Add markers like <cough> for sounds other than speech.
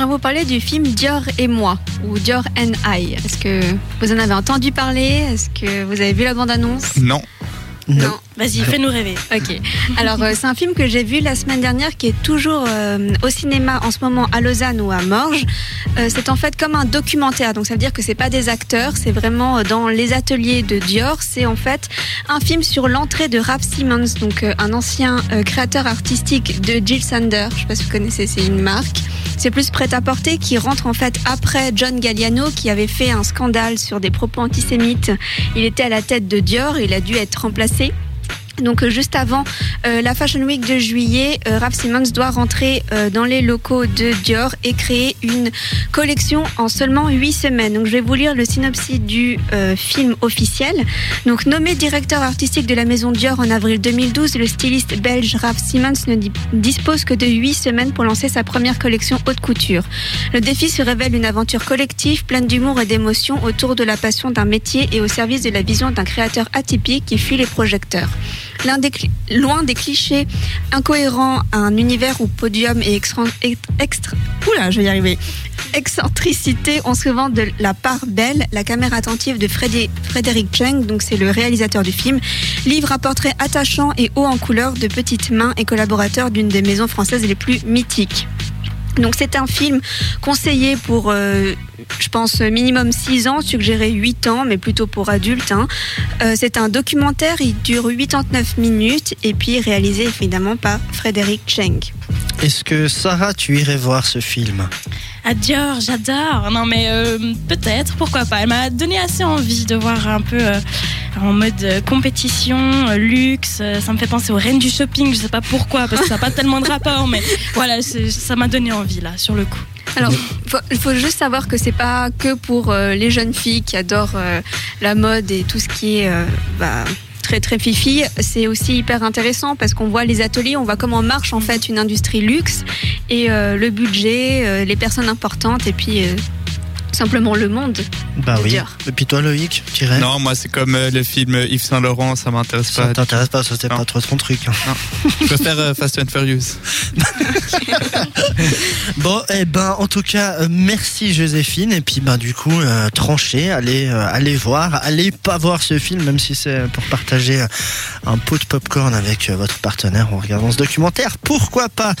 j'aimerais vous parler du film Dior et moi, ou Dior and I. Est-ce que vous en avez entendu parler? Est-ce que vous avez vu la bande-annonce? Non. Non. Vas-y, fais-nous rêver. Ok. Alors, euh, c'est un film que j'ai vu la semaine dernière qui est toujours euh, au cinéma en ce moment à Lausanne ou à Morges. Euh, c'est en fait comme un documentaire. Donc, ça veut dire que c'est pas des acteurs, c'est vraiment dans les ateliers de Dior. C'est en fait un film sur l'entrée de Ralph Simmons, donc euh, un ancien créateur artistique de Jill Sander. Je sais pas si vous connaissez, c'est une marque. C'est plus prêt-à-porter qui rentre en fait après John Galliano qui avait fait un scandale sur des propos antisémites. Il était à la tête de Dior, il a dû être remplacé. Merci. Donc euh, juste avant euh, la Fashion Week de juillet, euh, Ralph Simmons doit rentrer euh, dans les locaux de Dior et créer une collection en seulement 8 semaines. Donc je vais vous lire le synopsis du euh, film officiel. Donc nommé directeur artistique de la maison Dior en avril 2012, le styliste belge Ralph Simmons ne di- dispose que de 8 semaines pour lancer sa première collection haute couture. Le défi se révèle une aventure collective pleine d'humour et d'émotion autour de la passion d'un métier et au service de la vision d'un créateur atypique qui fuit les projecteurs. Loin des clichés incohérents, un univers où podium et extra, extra je. Excentricité ont souvent de la part belle. La caméra attentive de Frédé- Frédéric Cheng, donc c'est le réalisateur du film, livre un portrait attachant et haut en couleur de petites mains et collaborateurs d'une des maisons françaises les plus mythiques. C'est un film conseillé pour, euh, je pense, minimum 6 ans, suggéré 8 ans, mais plutôt pour adultes. hein. Euh, c'est un documentaire, il dure 89 minutes et puis réalisé évidemment par Frédéric Cheng. Est-ce que Sarah, tu irais voir ce film? À Dior, j'adore. Non, mais euh, peut-être, pourquoi pas. Elle m'a donné assez envie de voir un peu euh, en mode euh, compétition, luxe. ça me fait penser aux reines du shopping. Je sais pas pourquoi, parce que ça n'a pas tellement de rapport, mais voilà, ça m'a donné envie là, sur le coup. Alors, il faut juste savoir que c'est pas que pour les jeunes filles qui adorent la mode et tout ce qui est bah, très très fifi. C'est aussi hyper intéressant parce qu'on voit les ateliers, on voit comment marche en fait une industrie luxe et euh, le budget, euh, les personnes importantes et puis euh, simplement le monde. Bah oui. Et puis toi, Loïc, tu irais Non, moi, c'est comme euh, le film Yves Saint Laurent, ça m'intéresse Ça pas. t'intéresse pas, ça c'était Non. pas trop ton truc. hein. Je préfère euh, Fast and Furious. <laughs> Bon, eh ben, en tout cas, euh, merci Joséphine. Et puis, ben, du coup, euh, tranchez, allez, euh, allez voir, allez pas voir ce film, même si c'est pour partager un pot de popcorn avec euh, votre partenaire en regardant ce documentaire. Pourquoi pas?